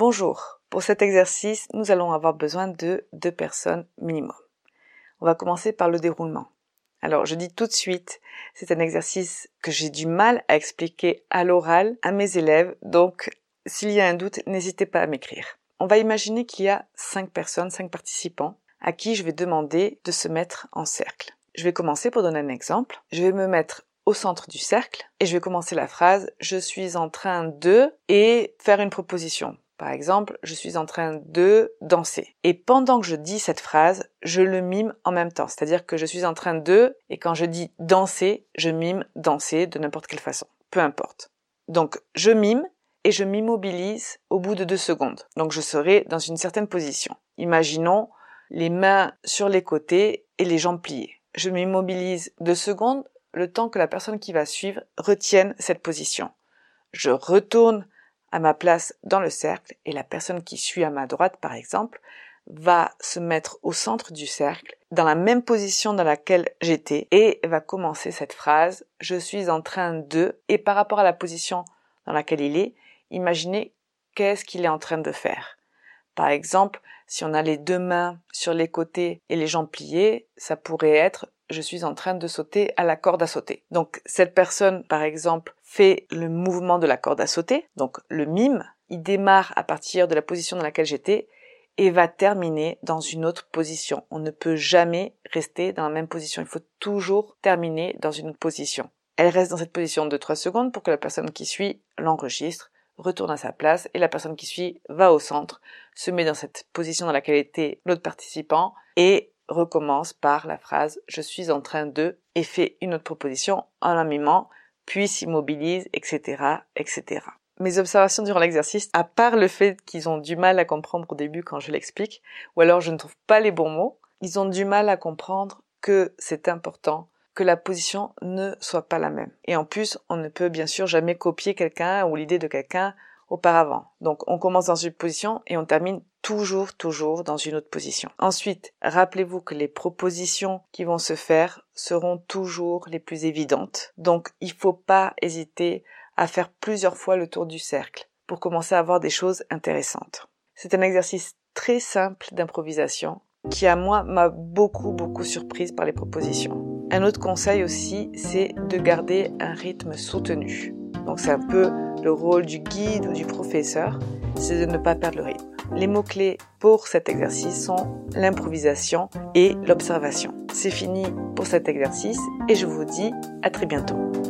Bonjour. Pour cet exercice, nous allons avoir besoin de deux personnes minimum. On va commencer par le déroulement. Alors, je dis tout de suite, c'est un exercice que j'ai du mal à expliquer à l'oral à mes élèves, donc s'il y a un doute, n'hésitez pas à m'écrire. On va imaginer qu'il y a cinq personnes, cinq participants, à qui je vais demander de se mettre en cercle. Je vais commencer pour donner un exemple. Je vais me mettre au centre du cercle et je vais commencer la phrase je suis en train de et faire une proposition. Par exemple, je suis en train de danser. Et pendant que je dis cette phrase, je le mime en même temps. C'est-à-dire que je suis en train de, et quand je dis danser, je mime danser de n'importe quelle façon. Peu importe. Donc, je mime et je m'immobilise au bout de deux secondes. Donc, je serai dans une certaine position. Imaginons les mains sur les côtés et les jambes pliées. Je m'immobilise deux secondes, le temps que la personne qui va suivre retienne cette position. Je retourne à ma place dans le cercle et la personne qui suit à ma droite, par exemple, va se mettre au centre du cercle, dans la même position dans laquelle j'étais, et va commencer cette phrase, je suis en train de, et par rapport à la position dans laquelle il est, imaginez qu'est-ce qu'il est en train de faire. Par exemple, si on a les deux mains sur les côtés et les jambes pliées, ça pourrait être je suis en train de sauter à la corde à sauter. Donc cette personne, par exemple, fait le mouvement de la corde à sauter, donc le mime, il démarre à partir de la position dans laquelle j'étais et va terminer dans une autre position. On ne peut jamais rester dans la même position, il faut toujours terminer dans une autre position. Elle reste dans cette position de 3 secondes pour que la personne qui suit l'enregistre, retourne à sa place et la personne qui suit va au centre, se met dans cette position dans laquelle était l'autre participant et recommence par la phrase je suis en train de et fait une autre proposition en la puis s'immobilise, etc., etc. Mes observations durant l'exercice, à part le fait qu'ils ont du mal à comprendre au début quand je l'explique, ou alors je ne trouve pas les bons mots, ils ont du mal à comprendre que c'est important que la position ne soit pas la même. Et en plus, on ne peut bien sûr jamais copier quelqu'un ou l'idée de quelqu'un auparavant. Donc on commence dans une position et on termine toujours, toujours dans une autre position. Ensuite, rappelez-vous que les propositions qui vont se faire seront toujours les plus évidentes. Donc il ne faut pas hésiter à faire plusieurs fois le tour du cercle pour commencer à avoir des choses intéressantes. C'est un exercice très simple d'improvisation qui à moi m'a beaucoup beaucoup surprise par les propositions. Un autre conseil aussi, c'est de garder un rythme soutenu. Donc c'est un peu le rôle du guide ou du professeur, c'est de ne pas perdre le rythme. Les mots-clés pour cet exercice sont l'improvisation et l'observation. C'est fini pour cet exercice et je vous dis à très bientôt.